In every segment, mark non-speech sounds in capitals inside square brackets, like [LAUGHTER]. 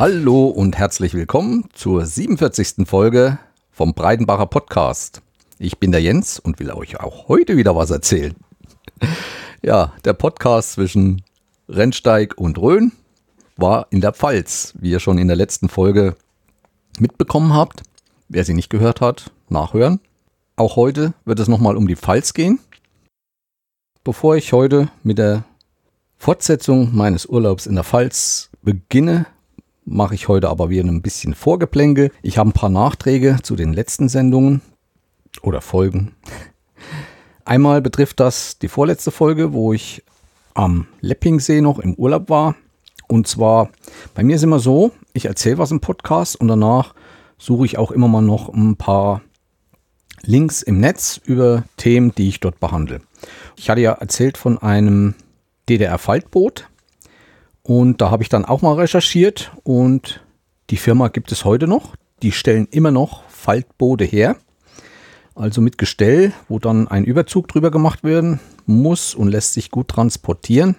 Hallo und herzlich willkommen zur 47. Folge vom Breidenbacher Podcast. Ich bin der Jens und will euch auch heute wieder was erzählen. Ja, der Podcast zwischen Rennsteig und Rhön war in der Pfalz, wie ihr schon in der letzten Folge mitbekommen habt. Wer sie nicht gehört hat, nachhören. Auch heute wird es nochmal um die Pfalz gehen. Bevor ich heute mit der Fortsetzung meines Urlaubs in der Pfalz beginne, mache ich heute aber wieder ein bisschen Vorgeplänkel. Ich habe ein paar Nachträge zu den letzten Sendungen oder Folgen. Einmal betrifft das die vorletzte Folge, wo ich am Leppingsee noch im Urlaub war. Und zwar, bei mir ist immer so, ich erzähle was im Podcast und danach suche ich auch immer mal noch ein paar Links im Netz über Themen, die ich dort behandle. Ich hatte ja erzählt von einem DDR-Faltboot, und da habe ich dann auch mal recherchiert und die Firma gibt es heute noch. Die stellen immer noch Faltboote her. Also mit Gestell, wo dann ein Überzug drüber gemacht werden muss und lässt sich gut transportieren.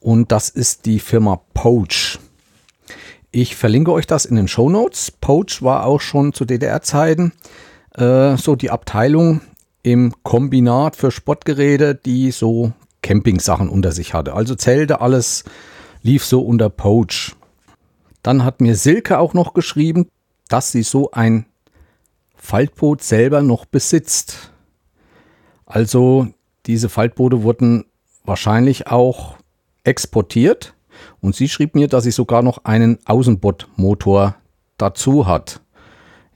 Und das ist die Firma Poach. Ich verlinke euch das in den Show Notes. Poach war auch schon zu DDR-Zeiten äh, so die Abteilung im Kombinat für Sportgeräte, die so Campingsachen unter sich hatte. Also Zelte, alles lief so unter Poach. Dann hat mir Silke auch noch geschrieben, dass sie so ein Faltboot selber noch besitzt. Also diese Faltboote wurden wahrscheinlich auch exportiert und sie schrieb mir, dass sie sogar noch einen Außenbordmotor dazu hat.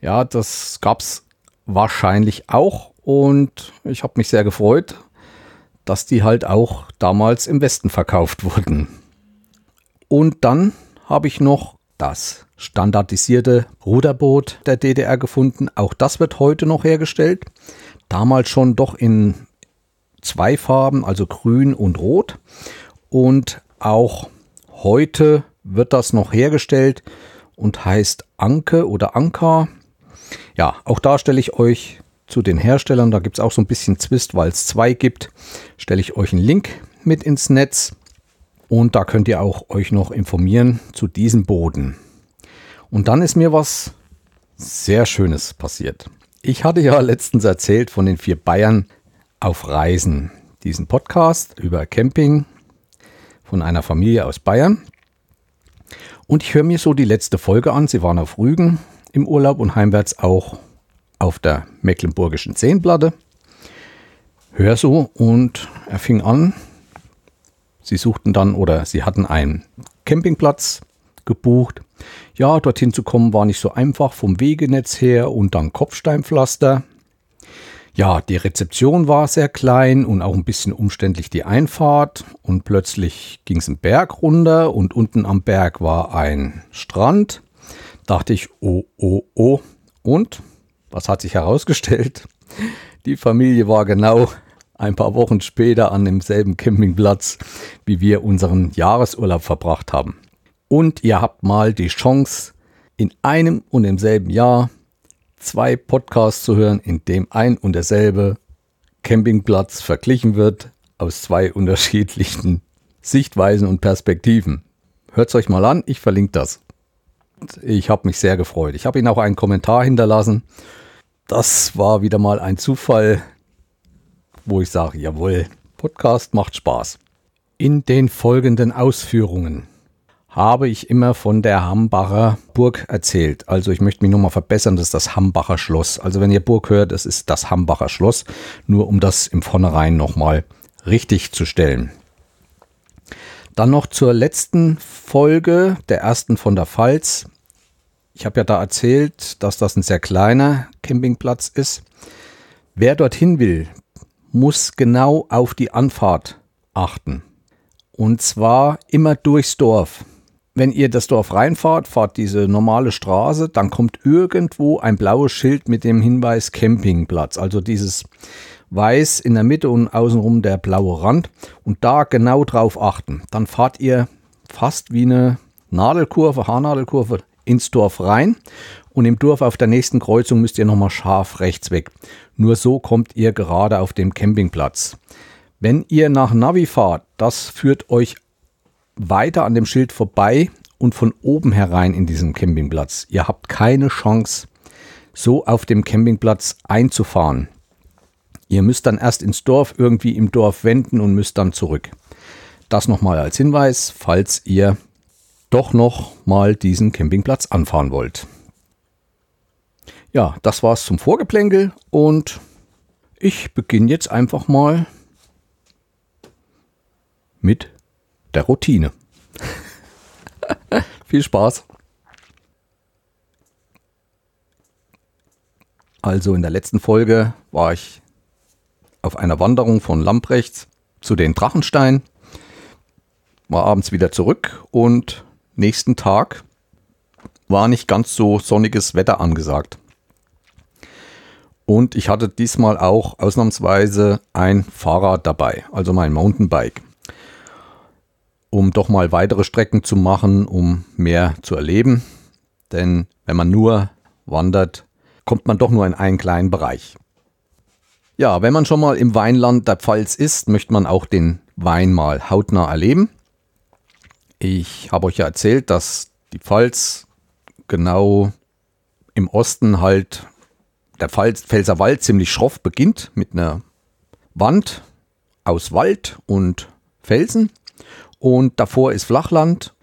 Ja, das gab es wahrscheinlich auch und ich habe mich sehr gefreut, dass die halt auch damals im Westen verkauft wurden. Und dann habe ich noch das standardisierte Ruderboot der DDR gefunden. Auch das wird heute noch hergestellt. Damals schon doch in zwei Farben, also grün und rot. Und auch heute wird das noch hergestellt und heißt Anke oder Anka. Ja, auch da stelle ich euch zu den Herstellern, da gibt es auch so ein bisschen Zwist, weil es zwei gibt, stelle ich euch einen Link mit ins Netz. Und da könnt ihr auch euch noch informieren zu diesem Boden. Und dann ist mir was sehr Schönes passiert. Ich hatte ja letztens erzählt von den vier Bayern auf Reisen. Diesen Podcast über Camping von einer Familie aus Bayern. Und ich höre mir so die letzte Folge an. Sie waren auf Rügen im Urlaub und heimwärts auch auf der Mecklenburgischen Zehnplatte. Hör so und er fing an, Sie suchten dann oder sie hatten einen Campingplatz gebucht. Ja, dorthin zu kommen war nicht so einfach vom Wegenetz her und dann Kopfsteinpflaster. Ja, die Rezeption war sehr klein und auch ein bisschen umständlich die Einfahrt. Und plötzlich ging es einen Berg runter und unten am Berg war ein Strand. Dachte ich, oh, oh, oh. Und was hat sich herausgestellt? Die Familie war genau ein paar Wochen später an demselben Campingplatz, wie wir unseren Jahresurlaub verbracht haben. Und ihr habt mal die Chance, in einem und demselben Jahr zwei Podcasts zu hören, in dem ein und derselbe Campingplatz verglichen wird aus zwei [LAUGHS] unterschiedlichen Sichtweisen und Perspektiven. Hört es euch mal an, ich verlinke das. Ich habe mich sehr gefreut. Ich habe Ihnen auch einen Kommentar hinterlassen. Das war wieder mal ein Zufall, wo ich sage, jawohl, Podcast macht Spaß. In den folgenden Ausführungen habe ich immer von der Hambacher Burg erzählt. Also ich möchte mich nochmal verbessern, das ist das Hambacher Schloss. Also wenn ihr Burg hört, das ist das Hambacher Schloss, nur um das im Vornherein nochmal richtig zu stellen. Dann noch zur letzten Folge, der ersten von der Pfalz. Ich habe ja da erzählt, dass das ein sehr kleiner Campingplatz ist. Wer dorthin will, muss genau auf die Anfahrt achten. Und zwar immer durchs Dorf. Wenn ihr das Dorf reinfahrt, fahrt diese normale Straße, dann kommt irgendwo ein blaues Schild mit dem Hinweis Campingplatz. Also dieses weiß in der Mitte und außenrum der blaue Rand. Und da genau drauf achten. Dann fahrt ihr fast wie eine Nadelkurve, Haarnadelkurve ins Dorf rein und im Dorf auf der nächsten Kreuzung müsst ihr nochmal scharf rechts weg. Nur so kommt ihr gerade auf dem Campingplatz. Wenn ihr nach Navi fahrt, das führt euch weiter an dem Schild vorbei und von oben herein in diesem Campingplatz. Ihr habt keine Chance, so auf dem Campingplatz einzufahren. Ihr müsst dann erst ins Dorf irgendwie im Dorf wenden und müsst dann zurück. Das nochmal als Hinweis, falls ihr doch noch mal diesen Campingplatz anfahren wollt. Ja, das war's zum Vorgeplänkel und ich beginne jetzt einfach mal mit der Routine. [LAUGHS] Viel Spaß. Also in der letzten Folge war ich auf einer Wanderung von Lamprechts zu den Drachenstein, war abends wieder zurück und nächsten Tag war nicht ganz so sonniges Wetter angesagt. Und ich hatte diesmal auch ausnahmsweise ein Fahrrad dabei, also mein Mountainbike, um doch mal weitere Strecken zu machen, um mehr zu erleben. Denn wenn man nur wandert, kommt man doch nur in einen kleinen Bereich. Ja, wenn man schon mal im Weinland der Pfalz ist, möchte man auch den Wein mal hautnah erleben. Ich habe euch ja erzählt, dass die Pfalz genau im Osten halt der Pfälzer Wald ziemlich schroff beginnt mit einer Wand aus Wald und Felsen und davor ist Flachland.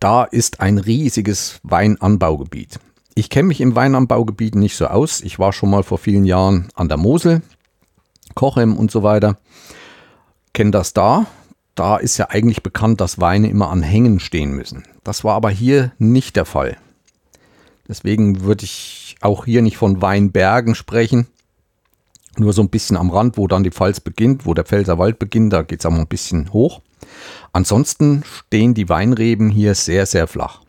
Da ist ein riesiges Weinanbaugebiet. Ich kenne mich im Weinanbaugebiet nicht so aus. Ich war schon mal vor vielen Jahren an der Mosel, Kochem und so weiter. Kenne das da. Da ist ja eigentlich bekannt, dass Weine immer an Hängen stehen müssen. Das war aber hier nicht der Fall. Deswegen würde ich auch hier nicht von Weinbergen sprechen. Nur so ein bisschen am Rand, wo dann die Pfalz beginnt, wo der Pfälzer Wald beginnt, da geht es auch mal ein bisschen hoch. Ansonsten stehen die Weinreben hier sehr, sehr flach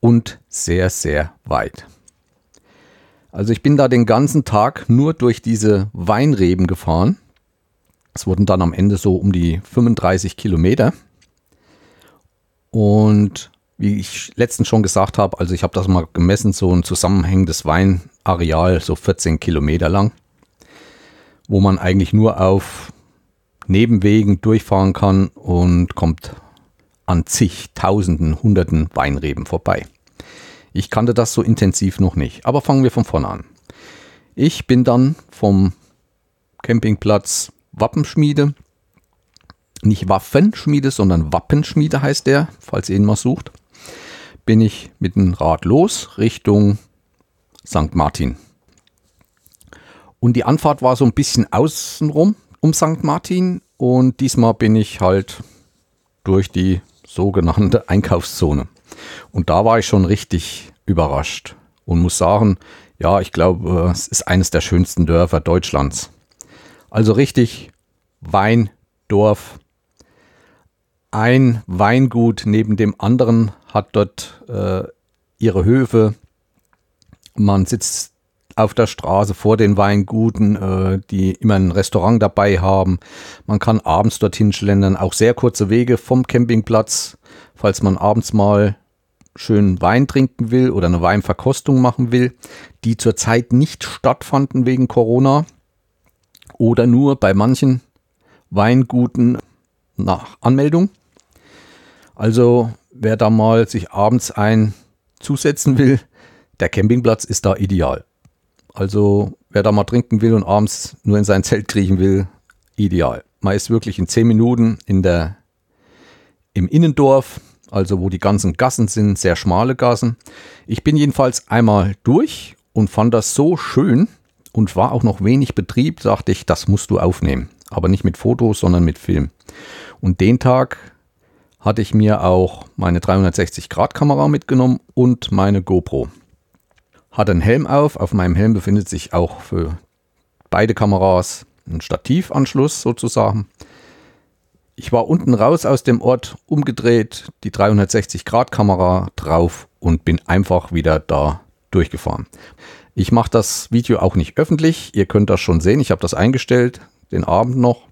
und sehr, sehr weit. Also ich bin da den ganzen Tag nur durch diese Weinreben gefahren. Es wurden dann am Ende so um die 35 Kilometer. Und wie ich letztens schon gesagt habe, also ich habe das mal gemessen, so ein zusammenhängendes Weinareal, so 14 Kilometer lang, wo man eigentlich nur auf Nebenwegen durchfahren kann und kommt an zig Tausenden, Hunderten Weinreben vorbei. Ich kannte das so intensiv noch nicht, aber fangen wir von vorne an. Ich bin dann vom Campingplatz Wappenschmiede, nicht Waffenschmiede, sondern Wappenschmiede heißt der, falls ihr ihn mal sucht bin ich mit dem Rad los Richtung St. Martin. Und die Anfahrt war so ein bisschen außenrum um St. Martin und diesmal bin ich halt durch die sogenannte [LAUGHS] Einkaufszone. Und da war ich schon richtig überrascht und muss sagen, ja, ich glaube, es ist eines der schönsten Dörfer Deutschlands. Also richtig Weindorf. Ein Weingut neben dem anderen hat dort äh, ihre Höfe. Man sitzt auf der Straße vor den Weinguten, äh, die immer ein Restaurant dabei haben. Man kann abends dorthin schlendern, auch sehr kurze Wege vom Campingplatz, falls man abends mal schön Wein trinken will oder eine Weinverkostung machen will, die zurzeit nicht stattfanden wegen Corona oder nur bei manchen Weinguten nach Anmeldung. Also wer da mal sich abends ein zusetzen will, der Campingplatz ist da ideal. Also wer da mal trinken will und abends nur in sein Zelt kriechen will, ideal. Man ist wirklich in zehn Minuten in der, im Innendorf, also wo die ganzen Gassen sind, sehr schmale Gassen. Ich bin jedenfalls einmal durch und fand das so schön und war auch noch wenig Betrieb, sagte ich, das musst du aufnehmen. Aber nicht mit Fotos, sondern mit Film. Und den Tag hatte ich mir auch meine 360-Grad-Kamera mitgenommen und meine GoPro. Hatte einen Helm auf. Auf meinem Helm befindet sich auch für beide Kameras ein Stativanschluss sozusagen. Ich war unten raus aus dem Ort, umgedreht, die 360-Grad-Kamera drauf und bin einfach wieder da durchgefahren. Ich mache das Video auch nicht öffentlich. Ihr könnt das schon sehen. Ich habe das eingestellt, den Abend noch.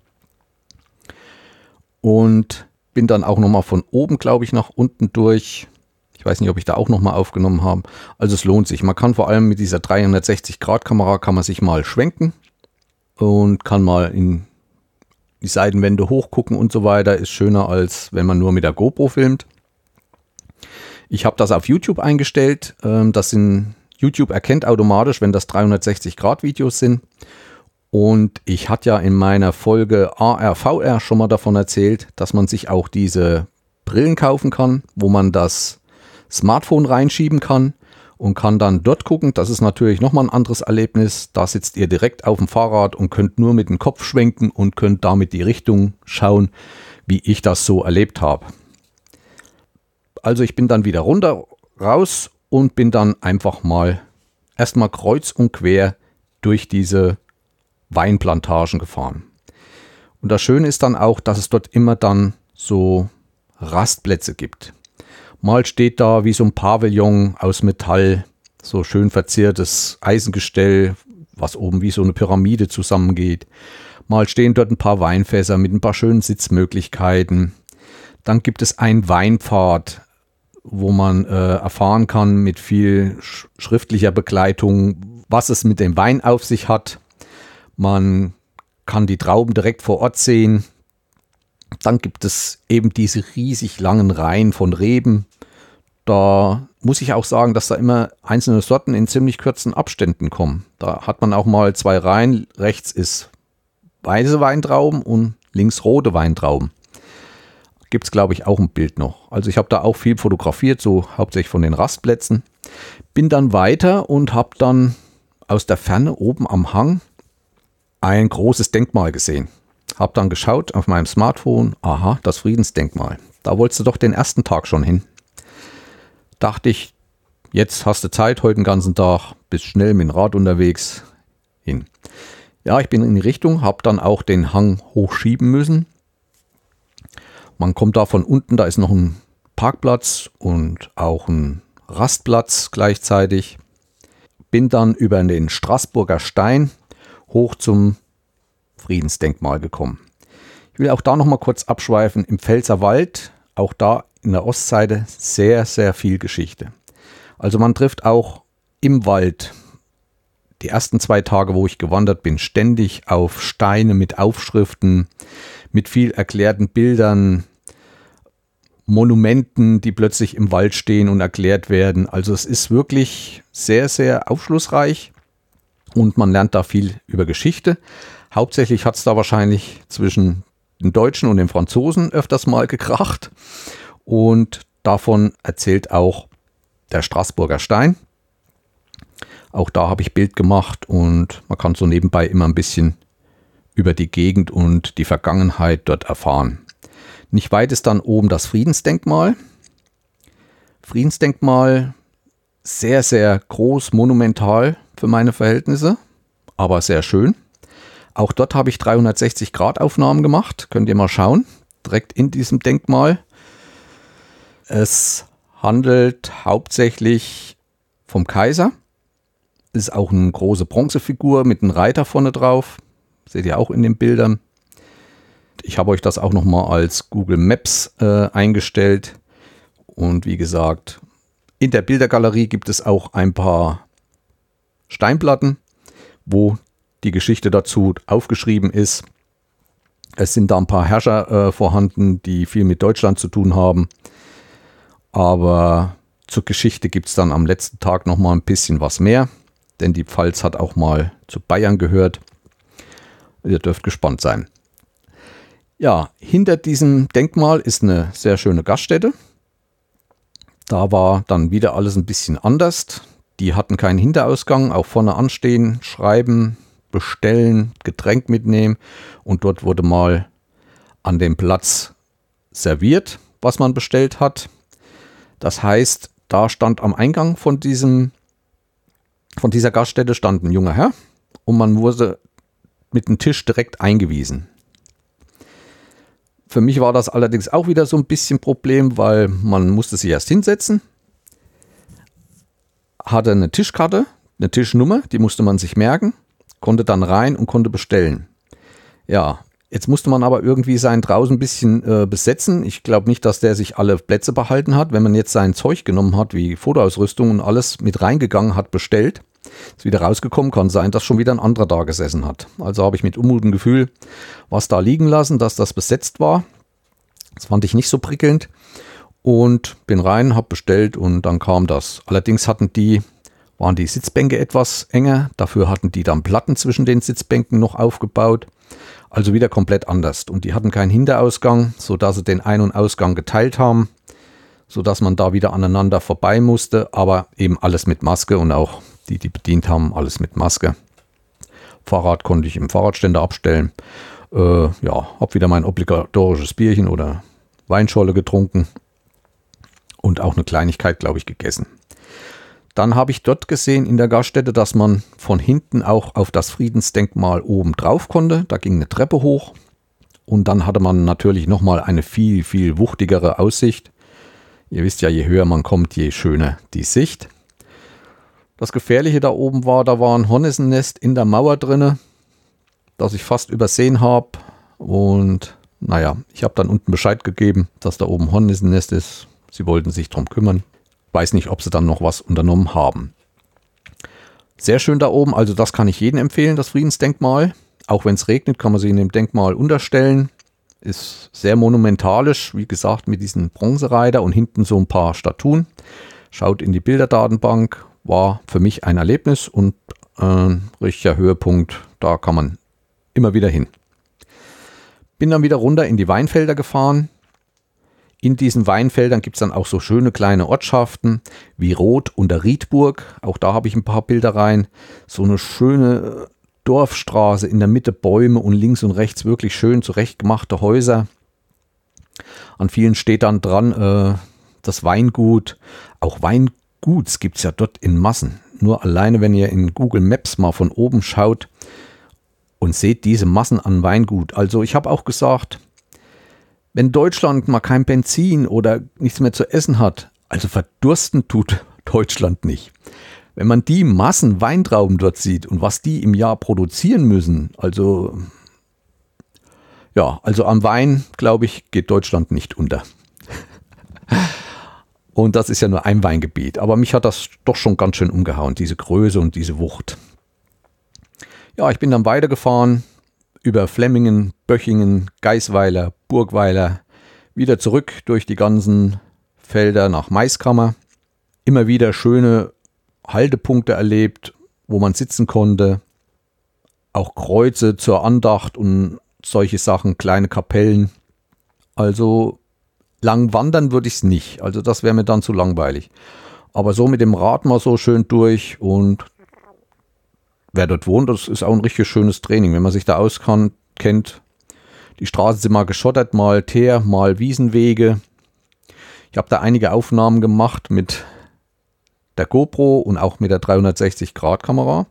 Und bin dann auch nochmal von oben, glaube ich, nach unten durch. Ich weiß nicht, ob ich da auch nochmal aufgenommen habe. Also es lohnt sich. Man kann vor allem mit dieser 360-Grad-Kamera kann man sich mal schwenken und kann mal in die Seitenwände hochgucken und so weiter. Ist schöner, als wenn man nur mit der GoPro filmt. Ich habe das auf YouTube eingestellt. Ähm, das sind YouTube erkennt automatisch, wenn das 360 Grad Videos sind. Und ich hatte ja in meiner Folge ARVR schon mal davon erzählt, dass man sich auch diese Brillen kaufen kann, wo man das Smartphone reinschieben kann und kann dann dort gucken. Das ist natürlich nochmal ein anderes Erlebnis. Da sitzt ihr direkt auf dem Fahrrad und könnt nur mit dem Kopf schwenken und könnt damit die Richtung schauen, wie ich das so erlebt habe. Also ich bin dann wieder runter, raus und bin dann einfach mal erstmal kreuz und quer durch diese Weinplantagen gefahren. Und das Schöne ist dann auch, dass es dort immer dann so Rastplätze gibt. Mal steht da wie so ein Pavillon aus Metall, so schön verziertes Eisengestell, was oben wie so eine Pyramide zusammengeht. Mal stehen dort ein paar Weinfässer mit ein paar schönen Sitzmöglichkeiten. Dann gibt es einen Weinpfad, wo man äh, erfahren kann mit viel schriftlicher Begleitung, was es mit dem Wein auf sich hat. Man kann die Trauben direkt vor Ort sehen. Dann gibt es eben diese riesig langen Reihen von Reben. Da muss ich auch sagen, dass da immer einzelne Sorten in ziemlich kurzen Abständen kommen. Da hat man auch mal zwei Reihen. Rechts ist weiße Weintrauben und links rote Weintrauben. Gibt es, glaube ich, auch ein Bild noch. Also ich habe da auch viel fotografiert, so hauptsächlich von den Rastplätzen. Bin dann weiter und habe dann aus der Ferne oben am Hang ein großes Denkmal gesehen. Hab dann geschaut auf meinem Smartphone, aha, das Friedensdenkmal. Da wolltest du doch den ersten Tag schon hin. Dachte ich, jetzt hast du Zeit, heute den ganzen Tag, bist schnell mit dem Rad unterwegs, hin. Ja, ich bin in die Richtung, hab dann auch den Hang hochschieben müssen. Man kommt da von unten, da ist noch ein Parkplatz und auch ein Rastplatz gleichzeitig. Bin dann über den Straßburger Stein hoch zum Friedensdenkmal gekommen. Ich will auch da noch mal kurz abschweifen. Im Pfälzerwald, auch da in der Ostseite, sehr, sehr viel Geschichte. Also man trifft auch im Wald die ersten zwei Tage, wo ich gewandert bin, ständig auf Steine mit Aufschriften, mit viel erklärten Bildern, Monumenten, die plötzlich im Wald stehen und erklärt werden. Also es ist wirklich sehr, sehr aufschlussreich und man lernt da viel über Geschichte. Hauptsächlich hat es da wahrscheinlich zwischen den Deutschen und den Franzosen öfters mal gekracht. Und davon erzählt auch der Straßburger Stein. Auch da habe ich Bild gemacht und man kann so nebenbei immer ein bisschen über die Gegend und die Vergangenheit dort erfahren. Nicht weit ist dann oben das Friedensdenkmal. Friedensdenkmal sehr, sehr groß, monumental für meine Verhältnisse, aber sehr schön. Auch dort habe ich 360 Grad Aufnahmen gemacht. Könnt ihr mal schauen. Direkt in diesem Denkmal. Es handelt hauptsächlich vom Kaiser. Ist auch eine große Bronzefigur mit einem Reiter vorne drauf. Seht ihr auch in den Bildern. Ich habe euch das auch nochmal als Google Maps äh, eingestellt. Und wie gesagt, in der Bildergalerie gibt es auch ein paar Steinplatten, wo die Geschichte dazu aufgeschrieben ist. Es sind da ein paar Herrscher äh, vorhanden, die viel mit Deutschland zu tun haben. Aber zur Geschichte gibt es dann am letzten Tag noch mal ein bisschen was mehr, denn die Pfalz hat auch mal zu Bayern gehört. Ihr dürft gespannt sein. Ja, hinter diesem Denkmal ist eine sehr schöne Gaststätte. Da war dann wieder alles ein bisschen anders. Die hatten keinen Hinterausgang, auch vorne anstehen, schreiben, bestellen, Getränk mitnehmen und dort wurde mal an dem Platz serviert, was man bestellt hat. Das heißt, da stand am Eingang von diesem von dieser Gaststätte stand ein junger Herr und man wurde mit dem Tisch direkt eingewiesen. Für mich war das allerdings auch wieder so ein bisschen Problem, weil man musste sich erst hinsetzen, hatte eine Tischkarte, eine Tischnummer, die musste man sich merken, konnte dann rein und konnte bestellen. Ja, jetzt musste man aber irgendwie sein draußen ein bisschen äh, besetzen. Ich glaube nicht, dass der sich alle Plätze behalten hat. Wenn man jetzt sein Zeug genommen hat, wie Fotoausrüstung und alles mit reingegangen hat, bestellt, ist wieder rausgekommen, kann sein, dass schon wieder ein anderer da gesessen hat. Also habe ich mit unmutem Gefühl was da liegen lassen, dass das besetzt war. Das fand ich nicht so prickelnd. Und bin rein, habe bestellt und dann kam das. Allerdings hatten die, waren die Sitzbänke etwas enger, dafür hatten die dann Platten zwischen den Sitzbänken noch aufgebaut. Also wieder komplett anders. Und die hatten keinen Hinterausgang, sodass sie den Ein- und Ausgang geteilt haben, sodass man da wieder aneinander vorbei musste, aber eben alles mit Maske und auch die, die bedient haben, alles mit Maske. Fahrrad konnte ich im Fahrradständer abstellen. Äh, ja, habe wieder mein obligatorisches Bierchen oder Weinscholle getrunken und auch eine Kleinigkeit, glaube ich, gegessen. Dann habe ich dort gesehen in der Gaststätte, dass man von hinten auch auf das Friedensdenkmal oben drauf konnte. Da ging eine Treppe hoch und dann hatte man natürlich nochmal eine viel, viel wuchtigere Aussicht. Ihr wisst ja, je höher man kommt, je schöner die Sicht. Das Gefährliche da oben war, da war ein Hornissennest in der Mauer drinne, das ich fast übersehen habe. Und naja, ich habe dann unten Bescheid gegeben, dass da oben Hornissennest ist. Sie wollten sich darum kümmern. Weiß nicht, ob sie dann noch was unternommen haben. Sehr schön da oben, also das kann ich jedem empfehlen, das Friedensdenkmal. Auch wenn es regnet, kann man sich in dem Denkmal unterstellen. Ist sehr monumentalisch, wie gesagt, mit diesen Bronzereiter und hinten so ein paar Statuen. Schaut in die Bilderdatenbank, war für mich ein Erlebnis und ein richtiger Höhepunkt. Da kann man immer wieder hin. Bin dann wieder runter in die Weinfelder gefahren. In diesen Weinfeldern gibt es dann auch so schöne kleine Ortschaften wie Roth und der Riedburg. Auch da habe ich ein paar Bilder rein. So eine schöne äh, Dorfstraße, in der Mitte Bäume und links und rechts wirklich schön zurechtgemachte Häuser. An vielen steht dann dran äh, das Weingut. Auch Weinguts gibt es ja dort in Massen. Nur alleine, wenn ihr in Google Maps mal von oben schaut und seht diese Massen an Weingut. Also ich habe auch gesagt, wenn Deutschland mal kein Benzin oder nichts mehr zu essen hat, also verdursten tut [LAUGHS] Deutschland nicht. Wenn man die Massen Weintrauben dort sieht und was die im Jahr produzieren müssen, also ja, also am Wein, glaube ich, geht Deutschland nicht unter. [LAUGHS] und das ist ja nur ein Weingebiet. Aber mich hat das doch schon ganz schön umgehauen, diese Größe und diese Wucht. Ja, ich bin dann weitergefahren, über Flemmingen, Böchingen, Geisweiler, Burgweiler, wieder zurück durch die ganzen Felder nach Maiskammer. Immer wieder schöne Haltepunkte erlebt, wo man sitzen konnte. Auch Kreuze zur Andacht und solche Sachen, kleine Kapellen. Also lang wandern würde ich es nicht. Also das wäre mir dann zu langweilig. Aber so mit dem Rad mal so schön durch und wer dort wohnt, das ist auch ein richtig schönes Training. Wenn man sich da auskennt, die Straßen sind mal geschottert, mal Teer, mal Wiesenwege. Ich habe da einige Aufnahmen gemacht mit der GoPro und auch mit der 360-Grad-Kamera.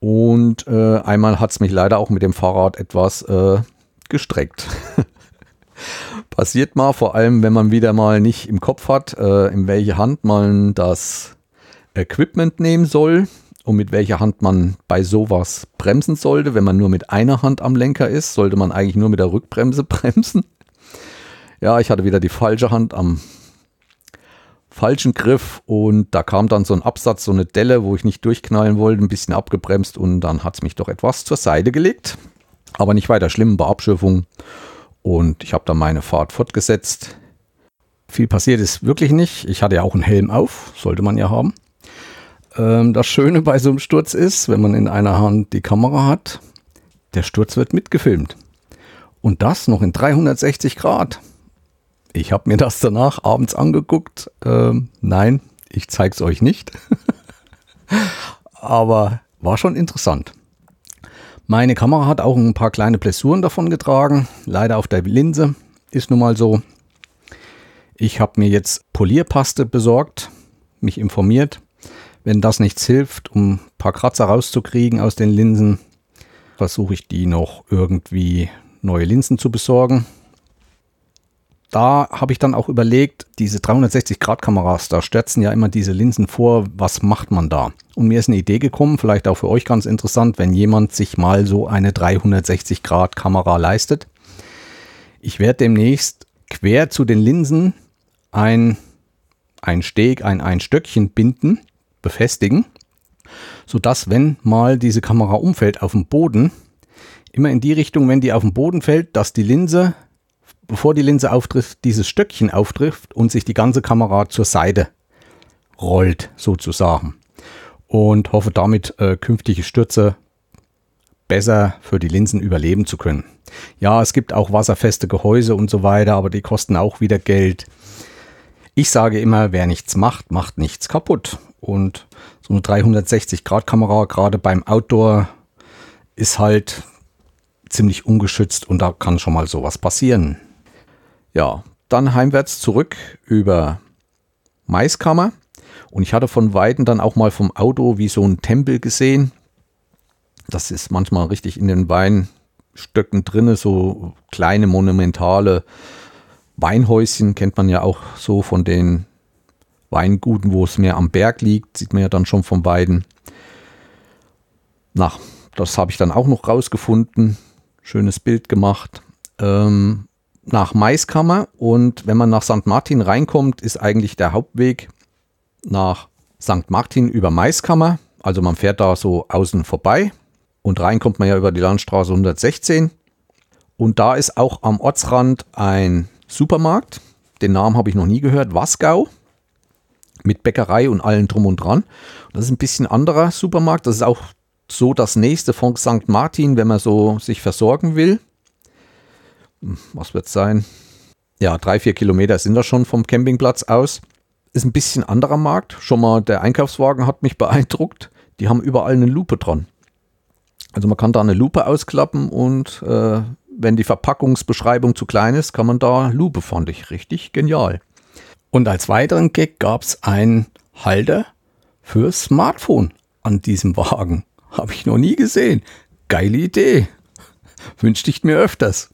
Und äh, einmal hat es mich leider auch mit dem Fahrrad etwas äh, gestreckt. [LAUGHS] Passiert mal, vor allem wenn man wieder mal nicht im Kopf hat, äh, in welche Hand man das Equipment nehmen soll und mit welcher Hand man bei sowas bremsen sollte. Wenn man nur mit einer Hand am Lenker ist, sollte man eigentlich nur mit der Rückbremse [LAUGHS] bremsen. Ja, ich hatte wieder die falsche Hand am falschen Griff und da kam dann so ein Absatz, so eine Delle, wo ich nicht durchknallen wollte, ein bisschen abgebremst und dann hat es mich doch etwas zur Seite gelegt. Aber nicht weiter schlimm, bei Abschürfung. Und ich habe dann meine Fahrt fortgesetzt. Viel passiert ist wirklich nicht. Ich hatte ja auch einen Helm auf, sollte man ja haben. Ähm, das Schöne bei so einem Sturz ist, wenn man in einer Hand die Kamera hat, der Sturz wird mitgefilmt. Und das noch in 360 Grad. Ich habe mir das danach abends angeguckt. Ähm, nein, ich zeige es euch nicht. [LAUGHS] Aber war schon interessant. Meine Kamera hat auch ein paar kleine Blessuren davon getragen. Leider auf der Linse. Ist nun mal so. Ich habe mir jetzt Polierpaste besorgt, mich informiert. Wenn das nichts hilft, um ein paar Kratzer rauszukriegen aus den Linsen, versuche ich die noch irgendwie neue Linsen zu besorgen. Da habe ich dann auch überlegt, diese 360-Grad-Kameras, da stürzen ja immer diese Linsen vor, was macht man da? Und mir ist eine Idee gekommen, vielleicht auch für euch ganz interessant, wenn jemand sich mal so eine 360-Grad-Kamera leistet. Ich werde demnächst quer zu den Linsen ein, ein Steg, ein, ein Stöckchen binden befestigen, sodass, wenn mal diese Kamera umfällt auf dem Boden, immer in die Richtung, wenn die auf den Boden fällt, dass die Linse bevor die Linse auftrifft, dieses Stöckchen auftrifft und sich die ganze Kamera zur Seite rollt, sozusagen. Und hoffe damit äh, künftige Stürze besser für die Linsen überleben zu können. Ja, es gibt auch wasserfeste Gehäuse und so weiter, aber die kosten auch wieder Geld. Ich sage immer, wer nichts macht, macht nichts kaputt. Und so eine 360-Grad-Kamera, gerade beim Outdoor, ist halt ziemlich ungeschützt und da kann schon mal sowas passieren. Ja, dann heimwärts zurück über Maiskammer. Und ich hatte von Weitem dann auch mal vom Auto wie so ein Tempel gesehen. Das ist manchmal richtig in den Weinstöcken drinne, so kleine monumentale Weinhäuschen kennt man ja auch so von den Weinguten, wo es mehr am Berg liegt, sieht man ja dann schon von beiden. Na, das habe ich dann auch noch rausgefunden. Schönes Bild gemacht. Ähm, nach Maiskammer und wenn man nach St. Martin reinkommt, ist eigentlich der Hauptweg nach St. Martin über Maiskammer. Also man fährt da so außen vorbei und rein kommt man ja über die Landstraße 116. Und da ist auch am Ortsrand ein Supermarkt. Den Namen habe ich noch nie gehört. Wasgau. Mit Bäckerei und allem drum und dran. Das ist ein bisschen anderer Supermarkt. Das ist auch so das nächste von St. Martin, wenn man so sich versorgen will. Hm, was wird es sein? Ja, drei, vier Kilometer sind das schon vom Campingplatz aus. Ist ein bisschen anderer Markt. Schon mal der Einkaufswagen hat mich [LAUGHS] beeindruckt. Die haben überall eine Lupe dran. Also man kann da eine Lupe ausklappen und äh, wenn die Verpackungsbeschreibung zu klein ist, kann man da Lupe, fand ich richtig genial. Und als weiteren Gag gab es einen Halter für Smartphone an diesem Wagen. [LAUGHS] Habe ich noch nie gesehen. Geile Idee. [LAUGHS] Wünschte ich mir öfters.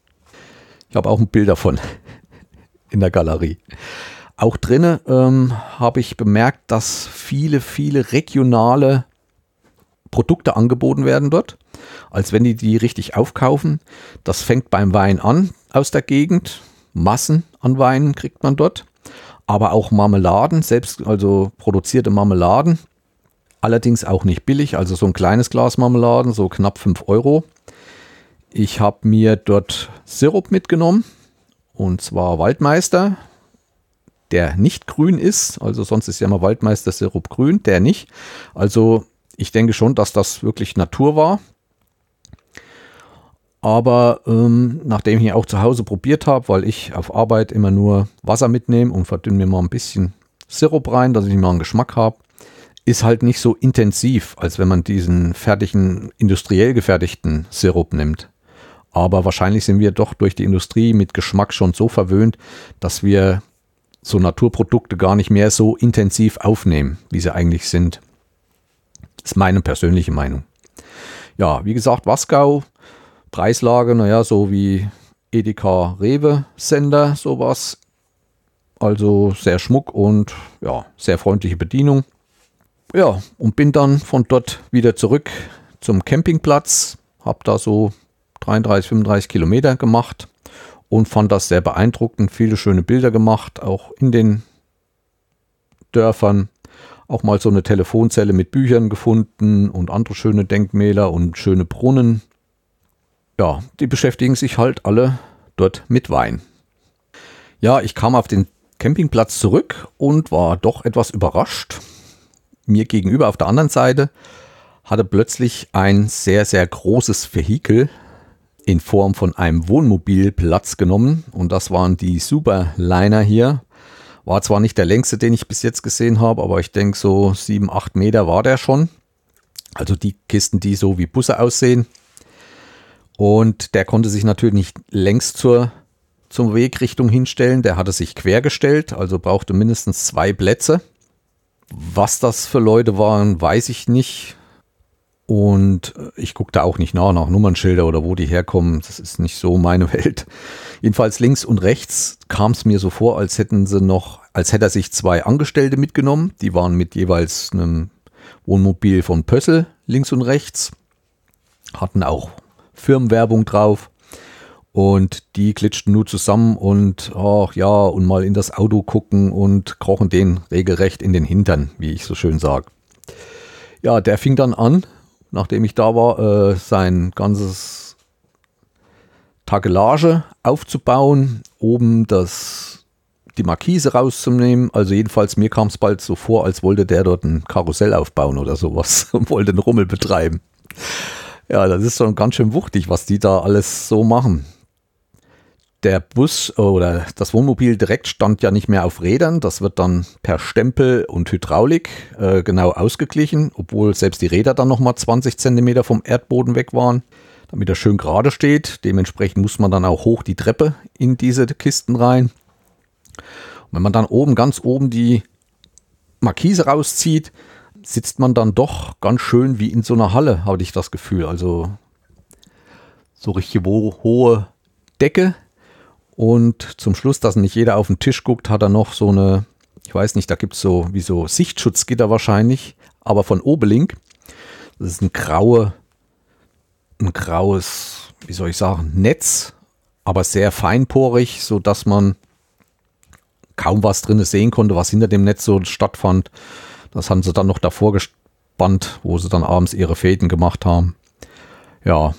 Ich habe auch ein Bild davon [LAUGHS] in der Galerie. Auch drinnen ähm, habe ich bemerkt, dass viele, viele regionale Produkte angeboten werden dort, als wenn die die richtig aufkaufen. Das fängt beim Wein an aus der Gegend. Massen an Weinen kriegt man dort. Aber auch Marmeladen, selbst also produzierte Marmeladen. Allerdings auch nicht billig, also so ein kleines Glas Marmeladen, so knapp 5 Euro. Ich habe mir dort Sirup mitgenommen und zwar Waldmeister, der nicht grün ist. Also sonst ist ja immer Waldmeister Sirup grün, der nicht. Also ich denke schon, dass das wirklich Natur war. Aber ähm, nachdem ich ihn auch zu Hause probiert habe, weil ich auf Arbeit immer nur Wasser mitnehme und verdünne mir mal ein bisschen Sirup rein, dass ich mal einen Geschmack habe, ist halt nicht so intensiv, als wenn man diesen fertigen, industriell gefertigten Sirup nimmt. Aber wahrscheinlich sind wir doch durch die Industrie mit Geschmack schon so verwöhnt, dass wir so Naturprodukte gar nicht mehr so intensiv aufnehmen, wie sie eigentlich sind. Das ist meine persönliche Meinung. Ja, wie gesagt, Wasgau, Preislage, naja, so wie Edeka Rewe Sender, sowas. Also sehr Schmuck und ja, sehr freundliche Bedienung. Ja, und bin dann von dort wieder zurück zum Campingplatz. Hab da so 33, 35 Kilometer gemacht und fand das sehr beeindruckend. Viele schöne Bilder gemacht, auch in den Dörfern auch mal so eine Telefonzelle mit Büchern gefunden und andere schöne Denkmäler und schöne Brunnen. Ja, die beschäftigen sich halt alle dort mit Wein. Ja, ich kam auf den Campingplatz zurück und war doch etwas überrascht. Mir gegenüber auf der anderen Seite hatte plötzlich ein sehr, sehr großes Vehikel in Form von einem Wohnmobil Platz genommen. Und das waren die Superliner hier war zwar nicht der längste, den ich bis jetzt gesehen habe, aber ich denke so sieben, acht Meter war der schon. Also die Kisten, die so wie Busse aussehen. Und der konnte sich natürlich nicht längs zur, zur Wegrichtung hinstellen. Der hatte sich quergestellt, also brauchte mindestens zwei Plätze. Was das für Leute waren, weiß ich nicht. Und äh, ich gucke da auch nicht nach, nach Nummernschilder oder wo die herkommen. Das ist nicht so meine [LAUGHS] Welt. Jedenfalls links und rechts kam es mir so vor, als hätten sie noch, als hätte er sich zwei Angestellte mitgenommen. Die waren mit jeweils einem Wohnmobil von Pössl links und rechts. Hatten auch Firmenwerbung drauf. Und die glitschten nur zusammen und ach ja, und mal in das Auto gucken und krochen den regelrecht in den Hintern, wie ich so schön sage. Ja, der fing dann an, nachdem ich da war, äh, sein ganzes Tagelage aufzubauen, oben das, die Markise rauszunehmen. Also jedenfalls mir kam es bald so vor, als wollte der dort ein Karussell aufbauen oder sowas [LAUGHS] und wollte einen Rummel betreiben. Ja, das ist schon ganz schön wuchtig, was die da alles so machen. Der Bus oder das Wohnmobil direkt stand ja nicht mehr auf Rädern. Das wird dann per Stempel und Hydraulik äh, genau ausgeglichen, obwohl selbst die Räder dann nochmal 20 Zentimeter vom Erdboden weg waren, damit er schön gerade steht. Dementsprechend muss man dann auch hoch die Treppe in diese Kisten rein. Und wenn man dann oben, ganz oben die Markise rauszieht, sitzt man dann doch ganz schön wie in so einer Halle, habe ich das Gefühl. Also so richtig hohe Decke. Und zum Schluss, dass nicht jeder auf den Tisch guckt, hat er noch so eine, ich weiß nicht, da gibt es so wie so Sichtschutzgitter wahrscheinlich, aber von Obelink. Das ist ein graue, ein graues, wie soll ich sagen, Netz, aber sehr feinporig, sodass man kaum was drin sehen konnte, was hinter dem Netz so stattfand. Das haben sie dann noch davor gespannt, wo sie dann abends ihre Fäden gemacht haben. Ja.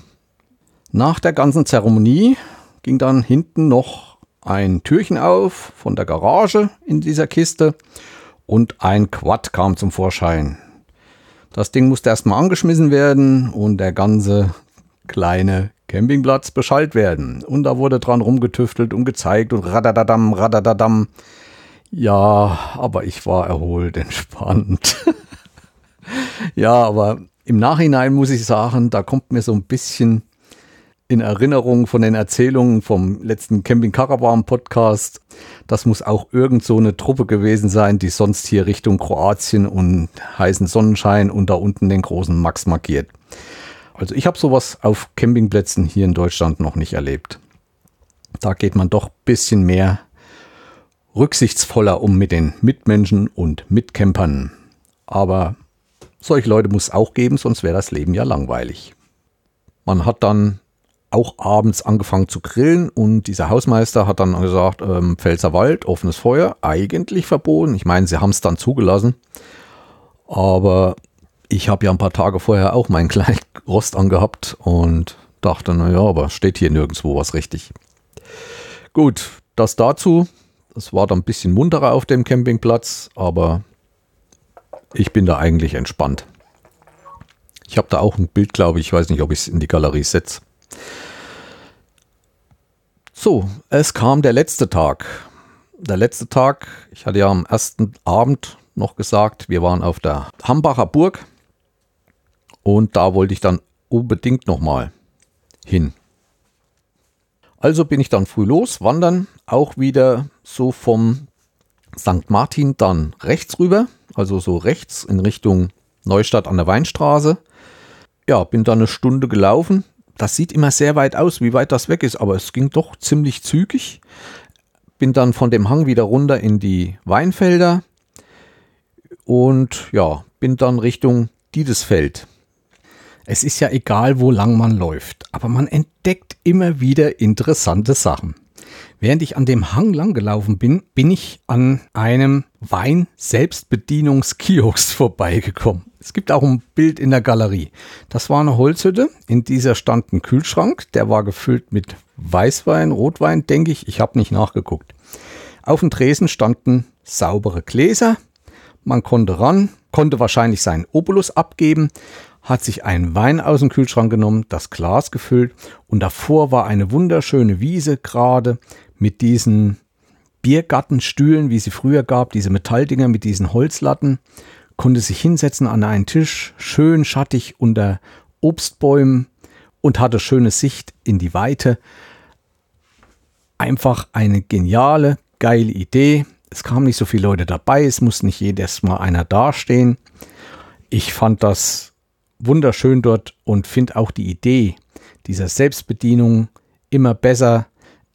Nach der ganzen Zeremonie ging dann hinten noch ein Türchen auf von der Garage in dieser Kiste und ein Quad kam zum Vorschein. Das Ding musste erstmal angeschmissen werden und der ganze kleine Campingplatz beschallt werden. Und da wurde dran rumgetüftelt und gezeigt und radadadam, radadadam. Ja, aber ich war erholt, [LAUGHS] entspannt. ja, aber im Nachhinein muss ich sagen, da kommt mir so ein bisschen in Erinnerung von den Erzählungen vom letzten Camping Caravan Podcast. Das muss auch irgend so eine Truppe gewesen sein, die sonst hier Richtung Kroatien und heißen Sonnenschein und da unten den großen Max markiert. Also ich habe sowas auf Campingplätzen hier in Deutschland noch nicht erlebt. Da geht man doch ein bisschen mehr rücksichtsvoller um mit den Mitmenschen und Mitcampern. Aber solche Leute muss es auch geben, sonst wäre das Leben ja langweilig. Man hat dann auch abends angefangen zu grillen und dieser Hausmeister hat dann gesagt, ähm, Pfälzerwald, offenes Feuer, eigentlich verboten. Ich meine, sie haben es dann zugelassen, aber ich habe ja ein paar Tage vorher auch meinen [LAUGHS] kleinen Rost angehabt und dachte, naja, aber steht hier nirgendwo was richtig. Gut, das dazu. Es war dann ein bisschen munterer auf dem Campingplatz, aber ich bin da eigentlich entspannt. Ich habe da auch ein Bild, glaube ich. Ich weiß nicht, ob ich es in die Galerie setze. So, es kam der letzte Tag. Der letzte Tag, ich hatte ja am ersten Abend noch gesagt, wir waren auf der Hambacher Burg und da wollte ich dann unbedingt nochmal hin. Also bin ich dann früh los, wandern, auch wieder so vom St. Martin dann rechts rüber, also so rechts in Richtung Neustadt an der Weinstraße. Ja, bin dann eine Stunde gelaufen. Das sieht immer sehr weit aus, wie weit das weg ist, aber es ging doch ziemlich zügig. Bin dann von dem Hang wieder runter in die Weinfelder und ja, bin dann Richtung Diedesfeld. Es ist ja egal, wo lang man läuft, aber man entdeckt immer wieder interessante Sachen. Während ich an dem Hang lang gelaufen bin, bin ich an einem Wein-Selbstbedienungskiosk [LAUGHS] vorbeigekommen. Es gibt auch ein Bild in der Galerie. Das war eine Holzhütte. In dieser stand ein Kühlschrank. Der war gefüllt mit Weißwein, Rotwein, denke ich. Ich habe nicht nachgeguckt. Auf dem Tresen standen saubere Gläser. Man konnte ran, konnte wahrscheinlich seinen Opulus abgeben, hat sich einen Wein aus dem Kühlschrank genommen, das Glas gefüllt und davor war eine wunderschöne Wiese gerade mit diesen Biergartenstühlen, wie sie früher gab, diese Metalldinger mit diesen Holzlatten, konnte sich hinsetzen an einen Tisch, schön schattig unter Obstbäumen und hatte schöne Sicht in die Weite. Einfach eine geniale, geile Idee. Es kamen nicht so viele Leute dabei, es muss nicht jedes Mal einer dastehen. Ich fand das wunderschön dort und finde auch die Idee dieser Selbstbedienung immer besser.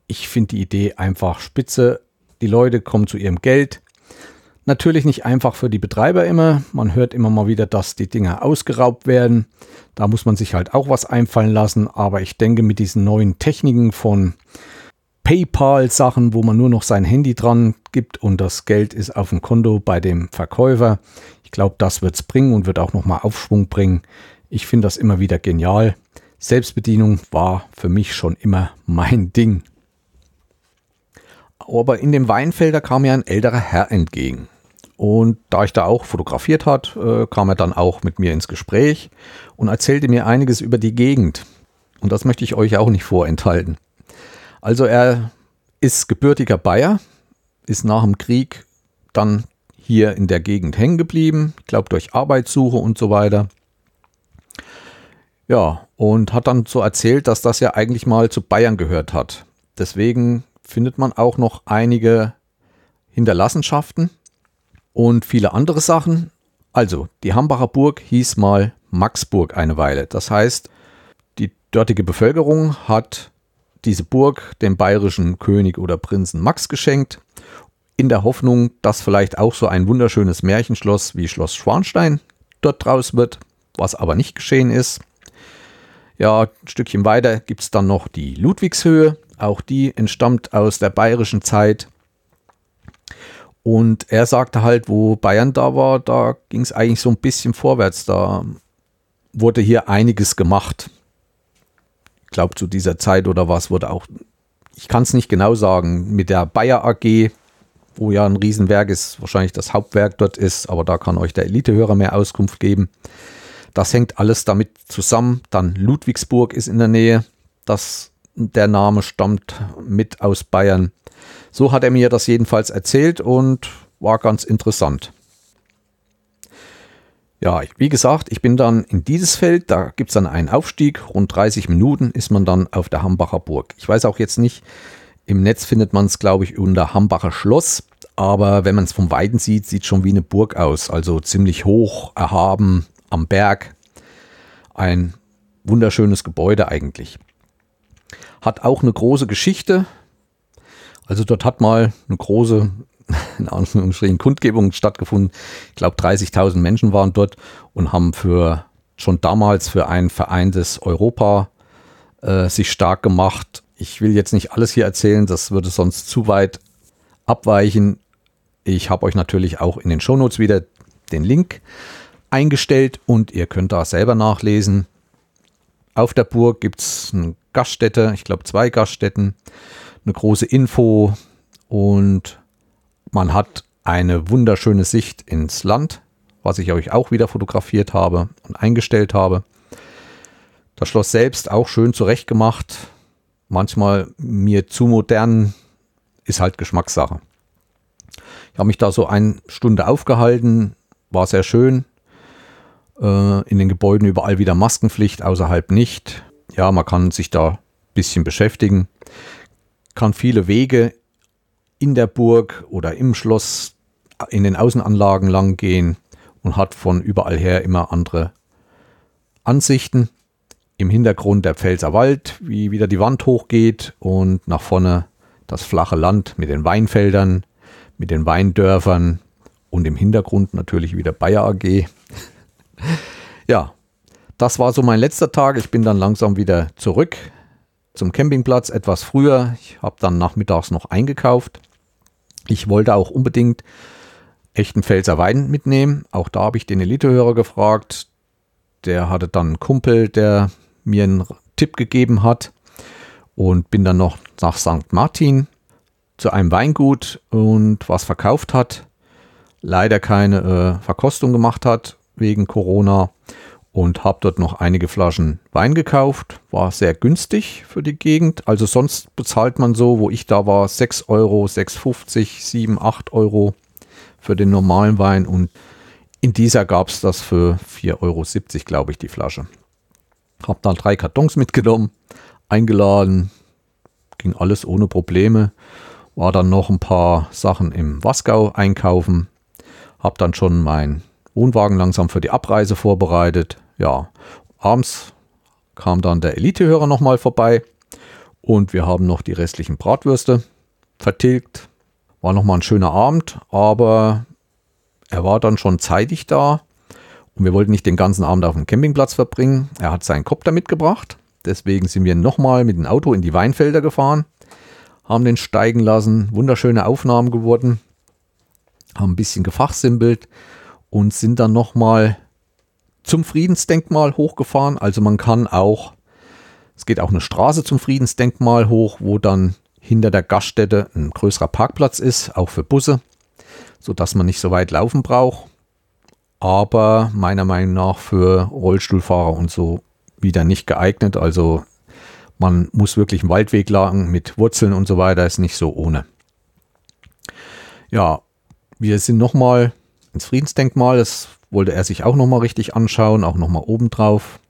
Ich finde die Idee einfach spitze. Die Leute kommen zu ihrem Geld. Natürlich nicht einfach für die Betreiber immer. Man hört immer mal wieder, dass die Dinger ausgeraubt werden. Da muss man sich halt auch was einfallen lassen. Aber ich denke, mit diesen neuen Techniken von PayPal-Sachen, wo man nur noch sein Handy dran gibt und das Geld ist auf dem Konto bei dem Verkäufer, ich glaube, das wird es bringen und wird auch nochmal Aufschwung bringen. Ich finde das immer wieder genial. Selbstbedienung war für mich schon immer mein Ding. Aber in dem Weinfelder kam mir ein älterer Herr entgegen. Und da ich da auch fotografiert hat, äh, kam er dann auch mit mir ins Gespräch und erzählte mir einiges über die Gegend. Und das möchte ich euch auch nicht vorenthalten. Also er ist gebürtiger Bayer, ist nach dem Krieg dann hier in der Gegend hängen geblieben, ich glaube durch Arbeitssuche und so weiter. Ja, und hat dann so erzählt, dass das ja eigentlich mal zu Bayern gehört hat. Deswegen findet man auch noch einige Hinterlassenschaften und viele andere Sachen. Also, die Hambacher Burg hieß mal Maxburg eine Weile. Das heißt, die dortige Bevölkerung hat diese Burg dem bayerischen König oder Prinzen Max geschenkt, in der Hoffnung, dass vielleicht auch so ein wunderschönes Märchenschloss wie Schloss Schwanstein dort draus wird, was aber nicht geschehen ist. Ja, ein Stückchen weiter gibt es dann noch die Ludwigshöhe. Auch die entstammt aus der bayerischen Zeit. Und er sagte halt, wo Bayern da war, da ging es eigentlich so ein bisschen vorwärts. Da wurde hier einiges gemacht. Ich glaube, zu dieser Zeit oder was wurde auch, ich kann es nicht genau sagen, mit der Bayer AG, wo ja ein Riesenwerk ist, wahrscheinlich das Hauptwerk dort ist, aber da kann euch der Elitehörer mehr Auskunft geben. Das hängt alles damit zusammen. Dann Ludwigsburg ist in der Nähe. Das, der Name stammt mit aus Bayern. So hat er mir das jedenfalls erzählt und war ganz interessant. Ja, wie gesagt, ich bin dann in dieses Feld, da gibt es dann einen Aufstieg, rund 30 Minuten ist man dann auf der Hambacher Burg. Ich weiß auch jetzt nicht, im Netz findet man es, glaube ich, unter Hambacher Schloss, aber wenn man es vom Weiten sieht, sieht es schon wie eine Burg aus, also ziemlich hoch, erhaben, am Berg. Ein wunderschönes Gebäude eigentlich. Hat auch eine große Geschichte. Also dort hat mal eine große, [LAUGHS] in Anführungsstrichen, Kundgebung stattgefunden. Ich glaube 30.000 Menschen waren dort und haben für schon damals für ein vereintes Europa äh, sich stark gemacht. Ich will jetzt nicht alles hier erzählen, das würde sonst zu weit abweichen. Ich habe euch natürlich auch in den Shownotes wieder den Link eingestellt und ihr könnt da selber nachlesen. Auf der Burg gibt es eine Gaststätte, ich glaube zwei Gaststätten, eine große Info und man hat eine wunderschöne Sicht ins Land, was ich euch auch wieder fotografiert habe und eingestellt habe. Das Schloss selbst auch schön zurechtgemacht. Manchmal mir zu modern, ist halt Geschmackssache. Ich habe mich da so eine Stunde aufgehalten, war sehr schön. Äh, in den Gebäuden überall wieder Maskenpflicht, außerhalb nicht. Ja, man kann sich da ein bisschen beschäftigen, kann viele Wege in der Burg oder im Schloss in den Außenanlagen lang gehen und hat von überall her immer andere Ansichten. Im Hintergrund der Pfälzer Wald, wie wieder die Wand hochgeht und nach vorne das flache Land mit den Weinfeldern, mit den Weindörfern und im Hintergrund natürlich wieder Bayer AG. [LAUGHS] ja, das war so mein letzter Tag. Ich bin dann langsam wieder zurück zum Campingplatz, etwas früher. Ich habe dann nachmittags noch eingekauft. Ich wollte auch unbedingt echten Pfälzer Wein mitnehmen. Auch da habe ich den Elitehörer gefragt. Der hatte dann einen Kumpel, der mir einen Tipp gegeben hat. Und bin dann noch nach St. Martin zu einem Weingut und was verkauft hat. Leider keine äh, Verkostung gemacht hat wegen Corona und habe dort noch einige Flaschen Wein gekauft. War sehr günstig für die Gegend. Also sonst bezahlt man so, wo ich da war, 6 Euro, 6,50, 7, 8 Euro für den normalen Wein. Und in dieser gab es das für 4,70 Euro, glaube ich, die Flasche. Habe dann drei Kartons mitgenommen, eingeladen, ging alles ohne Probleme. War dann noch ein paar Sachen im Wasgau einkaufen. Habe dann schon mein Wohnwagen langsam für die Abreise vorbereitet. Ja, abends kam dann der Elitehörer nochmal vorbei und wir haben noch die restlichen Bratwürste vertilgt. War nochmal ein schöner Abend, aber er war dann schon zeitig da und wir wollten nicht den ganzen Abend auf dem Campingplatz verbringen. Er hat seinen Kopter mitgebracht. Deswegen sind wir nochmal mit dem Auto in die Weinfelder gefahren, haben den steigen lassen. Wunderschöne Aufnahmen geworden. Haben ein bisschen gefachsimpelt und sind dann nochmal zum Friedensdenkmal hochgefahren. Also man kann auch Es geht auch eine Straße zum Friedensdenkmal hoch, wo dann hinter der Gaststätte ein größerer Parkplatz ist, auch für Busse, sodass man nicht so weit laufen braucht. Aber meiner Meinung nach für Rollstuhlfahrer und so wieder nicht geeignet. Also man muss wirklich einen Waldweg lang mit Wurzeln und so weiter, ist nicht so ohne. Ja, wir sind nochmal ins Friedensdenkmal, das wollte er sich auch nochmal richtig anschauen, auch nochmal oben drauf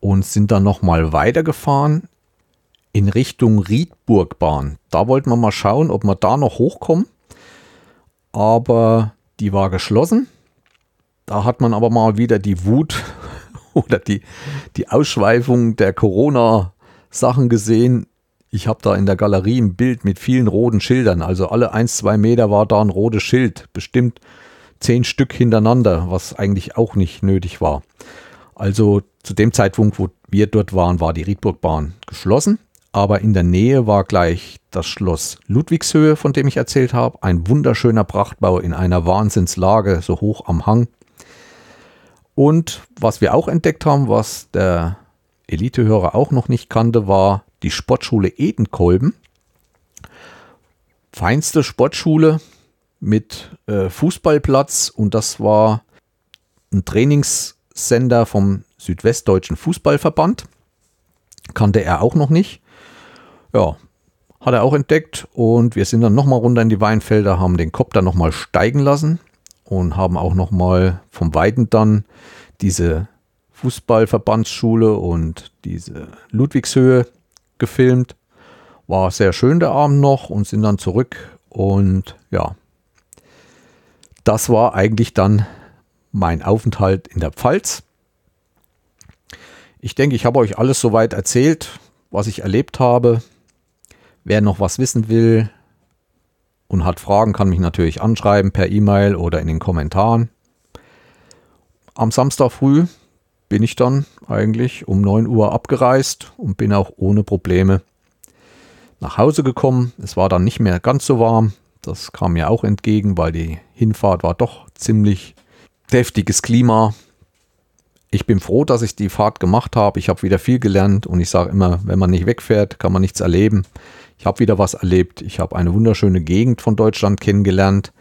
und sind dann nochmal weitergefahren in Richtung Riedburgbahn. Da wollten wir mal schauen, ob wir da noch hochkommen, aber die war geschlossen. Da hat man aber mal wieder die Wut [LAUGHS] oder die, die Ausschweifung der Corona-Sachen gesehen. Ich habe da in der Galerie ein Bild mit vielen roten Schildern. Also alle ein, zwei Meter war da ein rotes Schild. Bestimmt zehn Stück hintereinander, was eigentlich auch nicht nötig war. Also zu dem Zeitpunkt, wo wir dort waren, war die Riedburgbahn geschlossen. Aber in der Nähe war gleich das Schloss Ludwigshöhe, von dem ich erzählt habe. Ein wunderschöner Prachtbau in einer Wahnsinnslage, so hoch am Hang. Und was wir auch entdeckt haben, was der Elitehörer auch noch nicht kannte, war die Sportschule Edenkolben. Feinste Sportschule mit äh, Fußballplatz und das war ein Trainingssender vom Südwestdeutschen Fußballverband. Kannte er auch noch nicht. Ja, hat er auch entdeckt und wir sind dann nochmal runter in die Weinfelder, haben den Kopf dann nochmal steigen lassen und haben auch noch mal vom Weiden dann diese Fußballverbandsschule und diese Ludwigshöhe gefilmt. War sehr schön der Abend noch und sind dann zurück und ja, das war eigentlich dann mein Aufenthalt in der Pfalz. Ich denke, ich habe euch alles soweit erzählt, was ich erlebt habe. Wer noch was wissen will, und hat Fragen, kann mich natürlich anschreiben per E-Mail oder in den Kommentaren. Am Samstag früh bin ich dann eigentlich um 9 Uhr abgereist und bin auch ohne Probleme nach Hause gekommen. Es war dann nicht mehr ganz so warm. Das kam mir auch entgegen, weil die Hinfahrt war doch ziemlich deftiges Klima. Ich bin froh, dass ich die Fahrt gemacht habe. Ich habe wieder viel gelernt und ich sage immer, wenn man nicht wegfährt, kann man nichts erleben. Ich habe wieder was erlebt. Ich habe eine wunderschöne Gegend von Deutschland kennengelernt.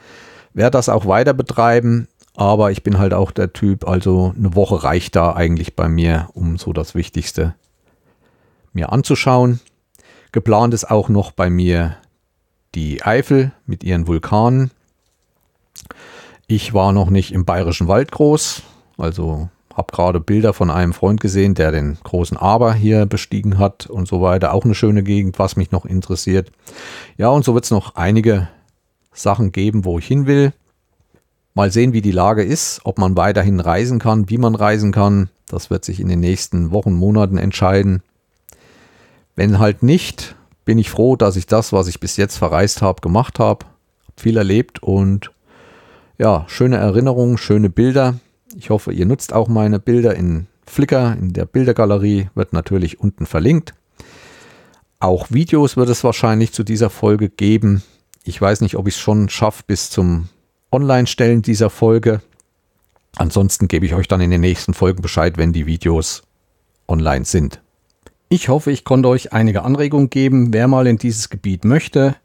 Werde das auch weiter betreiben, aber ich bin halt auch der Typ, also eine Woche reicht da eigentlich bei mir, um so das Wichtigste mir anzuschauen. Geplant ist auch noch bei mir die Eifel mit ihren Vulkanen. Ich war noch nicht im Bayerischen Wald groß, also habe gerade Bilder von einem Freund gesehen, der den großen Aber hier bestiegen hat und so weiter. Auch eine schöne Gegend, was mich noch interessiert. Ja, und so wird es noch einige Sachen geben, wo ich hin will. Mal sehen, wie die Lage ist, ob man weiterhin reisen kann, wie man reisen kann. Das wird sich in den nächsten Wochen, Monaten entscheiden. Wenn halt nicht, bin ich froh, dass ich das, was ich bis jetzt verreist habe, gemacht habe. Viel erlebt und ja, schöne Erinnerungen, schöne Bilder. Ich hoffe, ihr nutzt auch meine Bilder in Flickr, in der Bildergalerie, wird natürlich unten verlinkt. Auch Videos wird es wahrscheinlich zu dieser Folge geben. Ich weiß nicht, ob ich es schon schaffe bis zum Online-Stellen dieser Folge. Ansonsten gebe ich euch dann in den nächsten Folgen Bescheid, wenn die Videos online sind. Ich hoffe, ich konnte euch einige Anregungen geben, wer mal in dieses Gebiet möchte.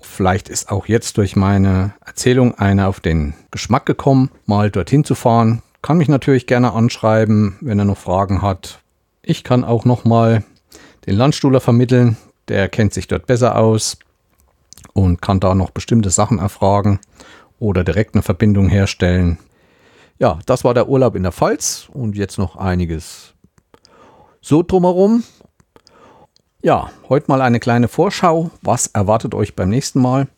Vielleicht ist auch jetzt durch meine Erzählung einer auf den Geschmack gekommen, mal dorthin zu fahren. Kann mich natürlich gerne anschreiben, wenn er noch Fragen hat. Ich kann auch noch mal den Landstuhler vermitteln. Der kennt sich dort besser aus und kann da noch bestimmte Sachen erfragen oder direkt eine Verbindung herstellen. Ja, das war der Urlaub in der Pfalz und jetzt noch einiges so drumherum. Ja, heute mal eine kleine Vorschau. Was erwartet euch beim nächsten Mal?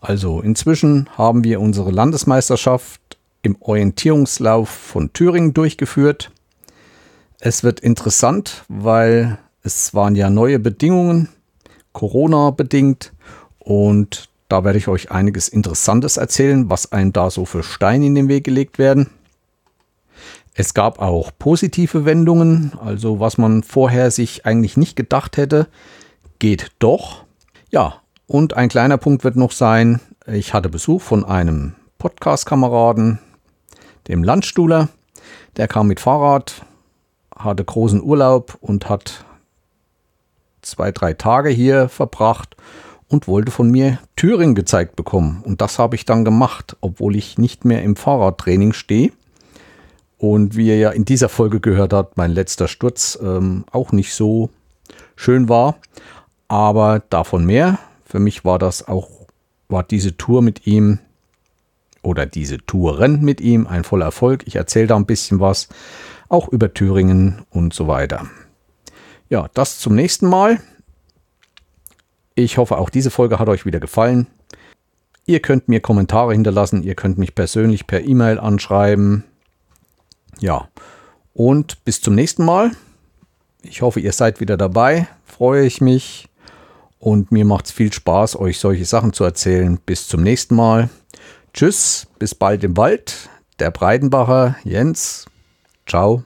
Also inzwischen haben wir unsere Landesmeisterschaft im Orientierungslauf von Thüringen durchgeführt. Es wird interessant, weil es waren ja neue Bedingungen, Corona bedingt und da werde ich euch einiges Interessantes erzählen, was einem da so für Steine in den Weg gelegt werden. Es gab auch positive Wendungen, also was man vorher sich eigentlich nicht gedacht hätte, geht doch. Ja, und ein kleiner Punkt wird noch sein, ich hatte Besuch von einem Podcast-Kameraden, dem Landstuhler. Der kam mit Fahrrad, hatte großen Urlaub und hat zwei, drei Tage hier verbracht und wollte von mir Thüringen gezeigt bekommen. Und das habe ich dann gemacht, obwohl ich nicht mehr im Fahrradtraining stehe. Und wie ihr ja in dieser Folge gehört habt, mein letzter Sturz ähm, auch nicht so schön war. Aber davon mehr. Für mich war das auch, war diese Tour mit ihm oder diese Touren mit ihm ein voller Erfolg. Ich erzähle da ein bisschen was, auch über Thüringen und so weiter. Ja, das zum nächsten Mal. Ich hoffe, auch diese Folge hat euch wieder gefallen. Ihr könnt mir Kommentare hinterlassen, ihr könnt mich persönlich per E-Mail anschreiben. Ja, und bis zum nächsten Mal. Ich hoffe, ihr seid wieder dabei. Freue ich mich. Und mir macht es viel Spaß, euch solche Sachen zu erzählen. Bis zum nächsten Mal. Tschüss, bis bald im Wald. Der Breitenbacher Jens. Ciao.